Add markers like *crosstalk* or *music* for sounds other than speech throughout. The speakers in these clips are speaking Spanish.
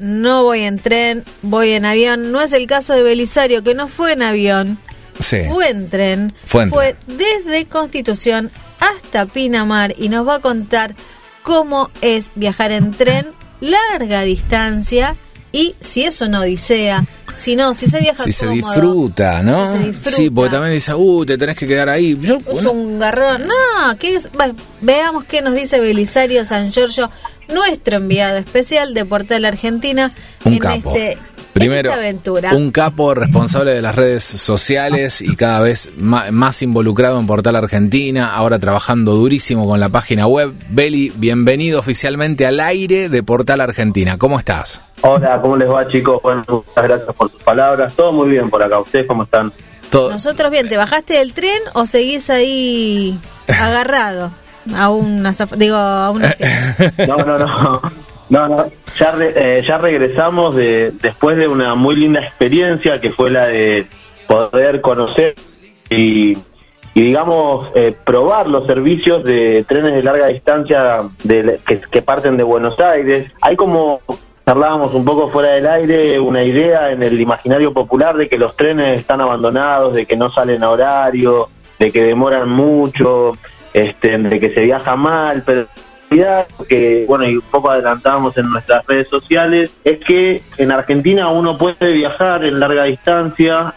no voy en tren, voy en avión. No es el caso de Belisario, que no fue en avión, Sí. fue en tren. Fue en tren. desde Constitución hasta Pinamar y nos va a contar cómo es viajar en tren, larga distancia y si es una odisea. Si no, si se viaja Si se disfruta, ¿no? si se disfruta. Sí, porque también dice, uh, te tenés que quedar ahí. Yo, Es bueno, un garrón. No, ¿qué es? Va, veamos qué nos dice Belisario San Giorgio, nuestro enviado especial de Portal Argentina un en capo. este Primero, un capo responsable de las redes sociales y cada vez más, involucrado en Portal Argentina, ahora trabajando durísimo con la página web. Beli, bienvenido oficialmente al aire de Portal Argentina. ¿Cómo estás? Hola, ¿cómo les va chicos? Bueno, muchas gracias por sus palabras. Todo muy bien por acá. ¿Ustedes cómo están? Todo, Nosotros bien, ¿te bajaste del tren o seguís ahí *laughs* agarrado a una digo a una *laughs* No, no, no. No, no. Ya, re- eh, ya regresamos de, después de una muy linda experiencia que fue la de poder conocer y, y digamos, eh, probar los servicios de trenes de larga distancia de, que, que parten de Buenos Aires. Hay como charlábamos un poco fuera del aire, una idea en el imaginario popular de que los trenes están abandonados, de que no salen a horario, de que demoran mucho, este, de que se viaja mal, pero que, bueno, y un poco adelantamos en nuestras redes sociales, es que en Argentina uno puede viajar en larga distancia,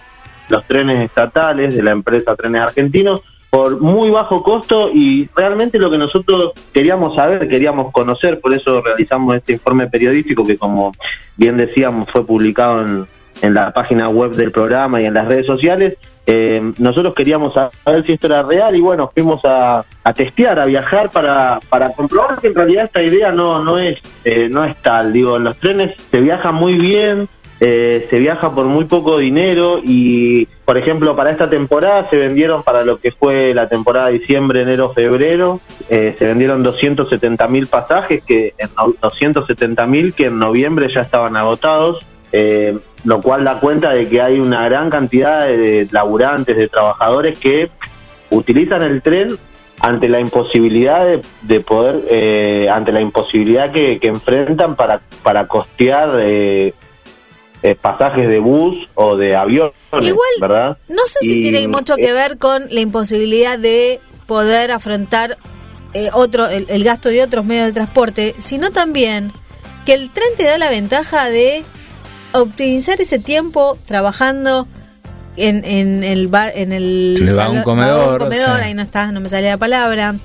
los trenes estatales de la empresa Trenes Argentinos, por muy bajo costo y realmente lo que nosotros queríamos saber, queríamos conocer, por eso realizamos este informe periodístico que como bien decíamos fue publicado en, en la página web del programa y en las redes sociales. Eh, nosotros queríamos saber si esto era real y bueno, fuimos a, a testear, a viajar para, para comprobar que en realidad esta idea no, no, es, eh, no es tal. Digo, los trenes se viaja muy bien, eh, se viaja por muy poco dinero y, por ejemplo, para esta temporada se vendieron para lo que fue la temporada diciembre, enero, febrero, eh, se vendieron 270 mil pasajes, que en no- 270 mil que en noviembre ya estaban agotados, eh, lo cual da cuenta de que hay una gran cantidad de laburantes, de trabajadores que utilizan el tren ante la imposibilidad de, de poder, eh, ante la imposibilidad que, que enfrentan para, para costear eh, eh, pasajes de bus o de avión, Igual, ¿verdad? No sé si Y- tiene mucho que ver con la imposibilidad de poder afrontar eh, otro el, el gasto de otros medios de transporte, sino también que el tren te da la ventaja de optimizar ese tiempo trabajando en, en el bar, en el, el salón- comedor, vagón comedor, ahí no está, no me sale la palabra.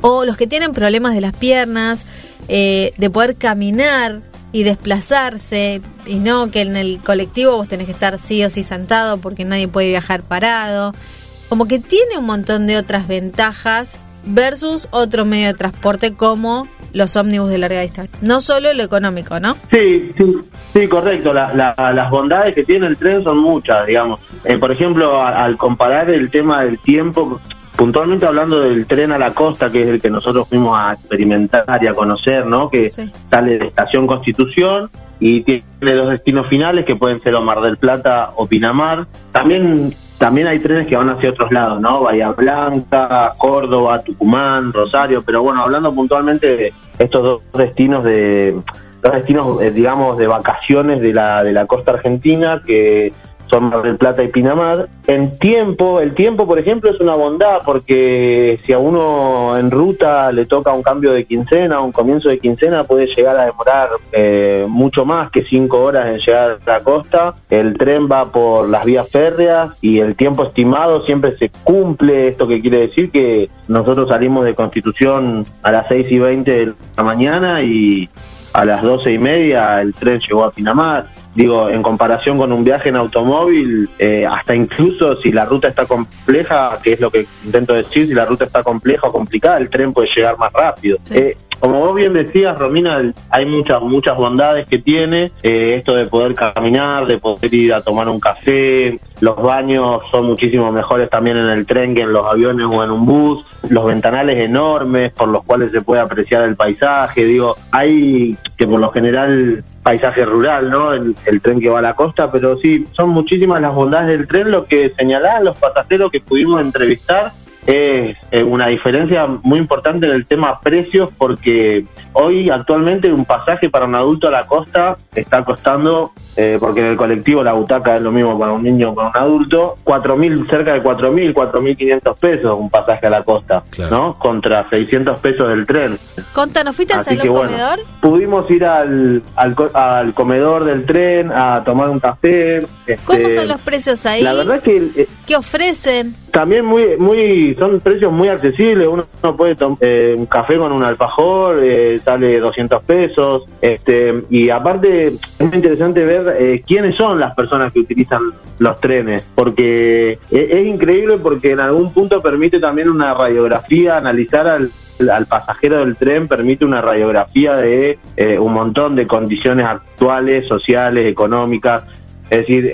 O los que tienen problemas de las piernas, eh, de poder caminar y desplazarse, y no que en el colectivo vos tenés que estar sí o sí sentado porque nadie puede viajar parado. Como que tiene un montón de otras ventajas versus otro medio de transporte como los ómnibus de larga distancia. No solo lo económico, ¿no? Sí, sí, sí, correcto. La- la- las bondades que tiene el tren son muchas, digamos. Eh, por ejemplo, a- al comparar el tema del tiempo, puntualmente hablando del tren a la costa, que es el que nosotros fuimos a experimentar y a conocer, ¿no? Que Sí. sale de Estación Constitución y tiene dos destinos finales que pueden ser o Mar del Plata o Pinamar. También también hay trenes que van hacia otros lados, ¿no? Bahía Blanca, Córdoba, Tucumán, Rosario, pero bueno, hablando puntualmente de estos dos destinos de dos destinos, eh, digamos, de vacaciones de la de la costa argentina que son Mar del Plata y Pinamar. En tiempo, el tiempo, por ejemplo, es una bondad porque si a uno en ruta le toca un cambio de quincena, un comienzo de quincena, puede llegar a demorar eh, mucho más que cinco horas en llegar a la costa. El tren va por las vías férreas y el tiempo estimado siempre se cumple. Esto que quiere decir que nosotros salimos de Constitución a las seis y veinte de la mañana y a las doce y media el tren llegó a Pinamar. Digo, en comparación con un viaje en automóvil, eh, hasta incluso si la ruta está compleja, que es lo que intento decir, si la ruta está compleja o complicada, el tren puede llegar más rápido. Sí. Eh, como vos bien decías, Romina, hay muchas muchas bondades que tiene eh, esto de poder caminar, de poder ir a tomar un café. Los baños son muchísimo mejores también en el tren que en los aviones o en un bus. Los ventanales enormes por los cuales se puede apreciar el paisaje. Digo, hay que por lo general paisaje rural, ¿no? El, el tren que va a la costa, pero sí, son muchísimas las bondades del tren. Lo que señalaban los pasajeros que pudimos entrevistar es eh, una diferencia muy importante en el tema precios porque hoy actualmente un pasaje para un adulto a la costa está costando, eh, porque en el colectivo la butaca es lo mismo para un niño que para un adulto, cuatro mil cerca de 4.000, 4.500 pesos un pasaje a la costa, ¿no? Contra 600 pesos del tren. Contanos, ¿fuiste al salón comedor? Pudimos ir al, al, comedor del tren a tomar un café. ¿Cómo este, son los precios ahí? La verdad que... Eh, ¿Qué ofrecen? También muy, muy, son precios muy accesibles. Uno, puede tomar eh, un café con un alfajor, eh, sale 200 pesos. Este, y aparte, es muy interesante ver eh, quiénes son las personas que utilizan los trenes, porque es, increíble porque en algún punto permite también una radiografía, analizar al, al pasajero del tren permite una radiografía de un montón de condiciones actuales, sociales, económicas. Es decir,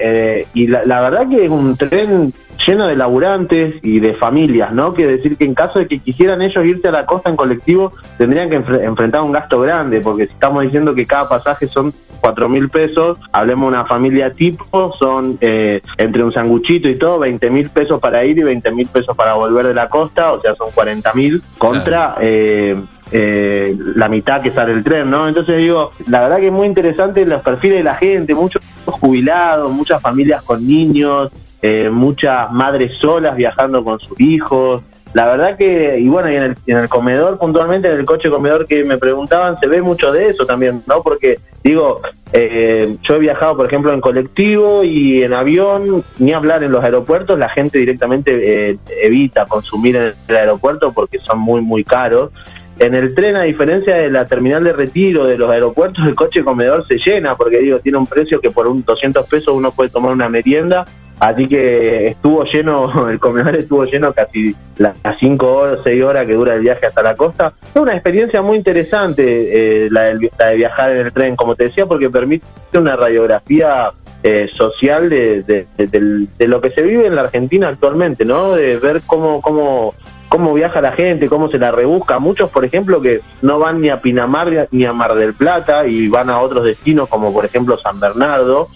y la, la, verdad que es un tren lleno de laburantes y de familias, ¿no? Quiere decir que en caso de que quisieran ellos irse a la costa en colectivo, tendrían que enfrentar un gasto grande, porque si estamos diciendo que cada pasaje son cuatro mil pesos, hablemos de una familia tipo, son eh, entre un sanguchito y todo, 20 mil pesos para ir y 20 mil pesos para volver de la costa, o sea, son 40 mil contra... Eh, eh, la mitad que sale el tren, ¿no? Entonces digo, la verdad que es muy interesante los perfiles de la gente, muchos jubilados, muchas familias con niños, eh, muchas madres solas viajando con sus hijos. La verdad que, y bueno, y en el, en el comedor, puntualmente en el coche comedor que me preguntaban, se ve mucho de eso también, ¿no? Porque, digo, eh, yo he viajado, por ejemplo, en colectivo y en avión, ni hablar en los aeropuertos, la gente directamente eh, evita consumir en el aeropuerto porque son muy, muy caros. En el tren, a diferencia de la terminal de retiro de los aeropuertos, el coche comedor se llena porque digo, tiene un precio que por un 200 pesos uno puede tomar una merienda Así que estuvo lleno, *laughs* el comedor estuvo lleno casi las 5 horas, 6 horas que dura el viaje hasta la costa. Es una experiencia muy interesante eh, la, de, viajar en el tren, como te decía, porque permite una radiografía eh, social de, de, lo que se vive en la Argentina actualmente, ¿no? De ver cómo, cómo cómo viaja la gente, cómo se la rebusca. Muchos, por ejemplo, que no van ni a Pinamar ni a Mar del Plata y van a otros destinos como por ejemplo San Bernardo,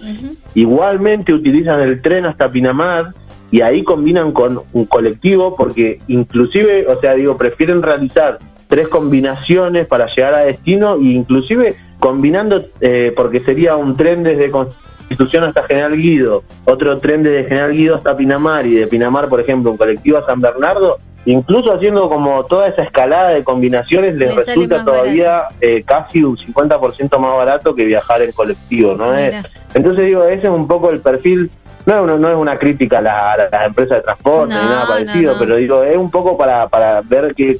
igualmente utilizan el tren hasta Pinamar y ahí combinan con un colectivo porque inclusive, o sea, digo, prefieren realizar tres combinaciones para llegar a destino e inclusive combinando, eh, porque sería un tren desde Constitución hasta General Guido, otro tren desde General Guido hasta Pinamar y de Pinamar, por ejemplo, un colectivo a San Bernardo, incluso haciendo como toda esa escalada de combinaciones les resulta todavía eh, casi un 50% más barato que viajar en colectivo, ¿no? es Entonces digo, ese es un poco el perfil no, no, no es una crítica a, las empresas de transporte ni nada parecido, pero digo, es un poco para, para ver que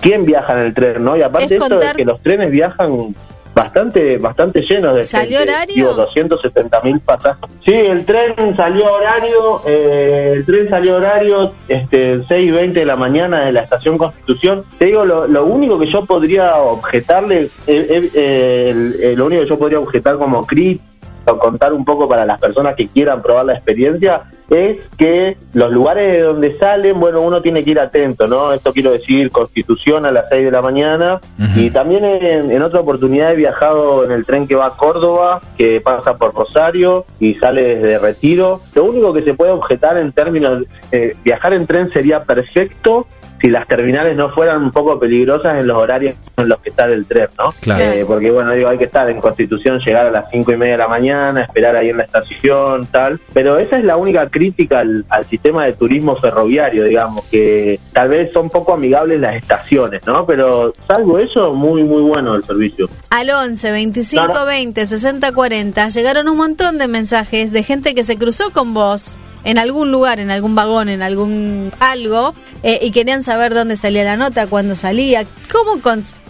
quién viaja en el tren, ¿no? Y aparte esto de que los trenes viajan bastante bastante llenos de ¿Salió horario? Digo, 270 mil pasajes. Sí, el tren salió horario, eh, el tren salió horario este 6 y 20 de la mañana de la estación Constitución. Te digo, lo, lo único que yo podría objetarle, eh, eh, lo único que yo podría objetar como crítica contar un poco para las personas que quieran probar la experiencia es que los lugares de donde salen, bueno, uno tiene que ir atento, ¿no? Esto quiero decir, Constitución a las 6 de la mañana y también en, otra oportunidad he viajado en el tren que va a Córdoba, que pasa por Rosario y sale desde Retiro. Lo único que se puede objetar en términos, eh, viajar en tren sería perfecto si las terminales no fueran un poco peligrosas en los horarios en los que está el tren, ¿no? Eh, porque, bueno, digo, hay que estar en Constitución, llegar a las cinco y media de la mañana, esperar ahí en la estación, tal. Pero esa es la única crítica al, sistema de turismo ferroviario, digamos, que tal vez son poco amigables las estaciones, ¿no? Pero salvo eso, muy, muy bueno el servicio. Al 11 25 20 60 40 llegaron un montón de mensajes de gente que se cruzó con vos en algún lugar, en algún vagón, en algún algo, eh, y querían saber dónde salía la nota, cuándo salía, cómo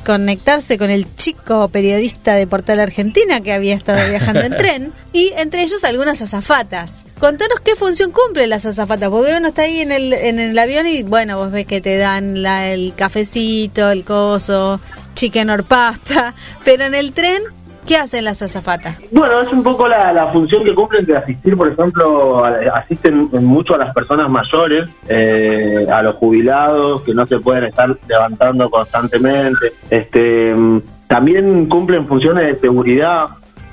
conectarse con el chico periodista de Portal Argentina que había estado viajando en *laughs* tren, y entre ellos algunas azafatas. Contanos qué función cumple las azafatas, porque uno está ahí en el, en el avión y bueno, vos ves que te dan la, el cafecito, el coso, chicken or pasta, pero en el tren ¿Qué hacen las azafatas? Bueno, es un poco la, función que cumplen de asistir, por ejemplo, asisten mucho a las personas mayores, eh, a los jubilados que no se pueden estar levantando constantemente. Este, también cumplen funciones de seguridad.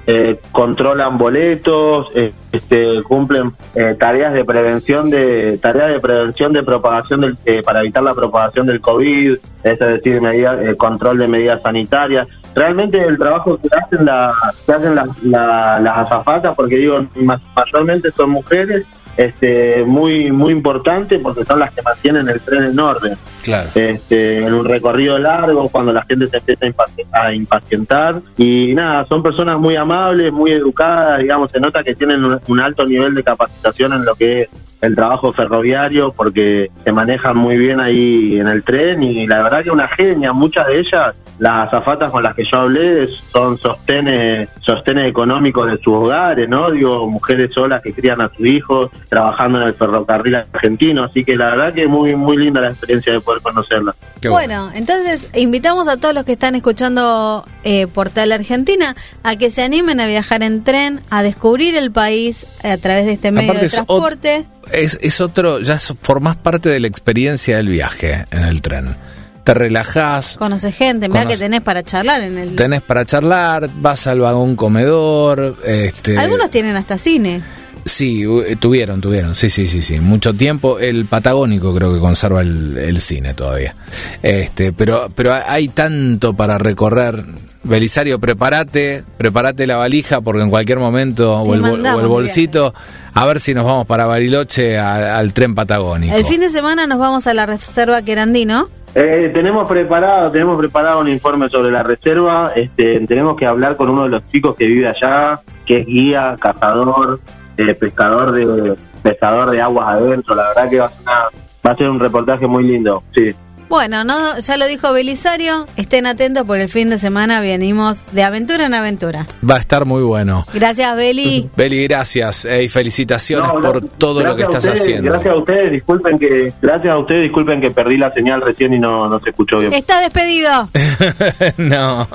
eh, controlan boletos, eh, este, cumplen eh, tareas de prevención de tareas de prevención de propagación del, eh, para evitar la propagación del COVID, es decir, medidas, eh, control de medidas sanitarias. Realmente el trabajo que hacen, la, que hacen las- la- las azafatas, porque digo, ma- mayormente son mujeres, este, muy muy importante porque son las que mantienen el tren en orden Claro. este, en un recorrido largo, cuando la gente se empieza a impacientar. Y nada, son personas muy amables, muy educadas, digamos, se nota que tienen un, un alto nivel de capacitación en lo que es el trabajo ferroviario, porque se manejan muy bien ahí en el tren y la verdad que una genia, muchas de ellas, las azafatas con las que yo hablé, son sostenes, sostenes económicos de sus hogares, ¿no? Digo, mujeres solas que crían a sus hijos, trabajando en el ferrocarril argentino, así que la verdad que muy, muy linda la experiencia de poder conocerlas. Qué bueno, entonces invitamos a todos los que están escuchando eh, Portal Argentina a que se animen a viajar en tren, a descubrir el país a través de este medio Aparte de transporte. Es, es otro, ya formás parte de la experiencia del viaje en el tren. Te relajás, Conoce gente, mira que tenés para charlar en el... tenés para charlar, vas al vagón comedor. Este, Algunos tienen hasta cine. Sí, eh, tuvieron, tuvieron, sí, sí, sí, sí, mucho tiempo. El Patagónico creo que conserva el, el cine todavía. Este, pero, pero hay tanto para recorrer. Belisario, prepárate, prepárate la valija porque en cualquier momento o el, o el bolsito, a ver si nos vamos para Bariloche a- al tren Patagónico. El fin de semana nos vamos a la reserva Querandino. Eh, tenemos preparado, tenemos preparado un informe sobre la reserva. Este, tenemos que hablar con uno de los chicos que vive allá, que es guía, cazador, eh, pescador de pescador de aguas adentro. La verdad que va a ser, una- va a ser un reportaje muy lindo. Sí. Bueno, no, ya lo dijo Belisario, estén atentos porque el fin de semana venimos de aventura en aventura. Va a estar muy bueno. Gracias, Beli. *laughs* Beli, gracias y felicitaciones No, por gracias- todo lo que estás ustedes, haciendo. Gracias a ustedes, disculpen que gracias a ustedes, disculpen que perdí la señal recién y no, no se escuchó bien. Está despedido. *laughs* no.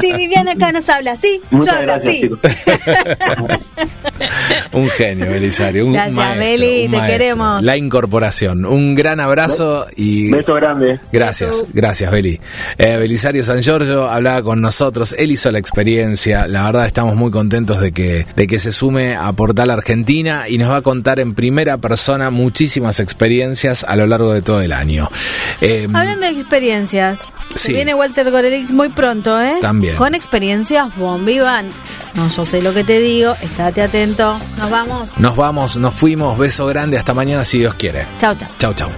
Sí, Viviana acá nos habla, sí. Muchas yo hablo, gracias, sí. *laughs* Un genio, Belisario. Un Gracias, maestro, Beli, un te maestro. queremos. La incorporación. Un gran abrazo y. Beso grande. Gracias, gracias Beli. Eh, Belisario San Giorgio hablaba con nosotros, él hizo la experiencia, la verdad estamos muy contentos de que, de que se sume a Portal Argentina y nos va a contar en primera persona muchísimas experiencias a lo largo de todo el año. Eh, Hablando de experiencias, Sí. viene Walter Gorelick muy pronto, ¿eh? También. Con experiencias bombivan. No, yo sé lo que te digo, estate atento. Nos vamos. nos vamos, nos fuimos, beso grande, hasta mañana si Dios quiere. Chau, chau. Chau, chau.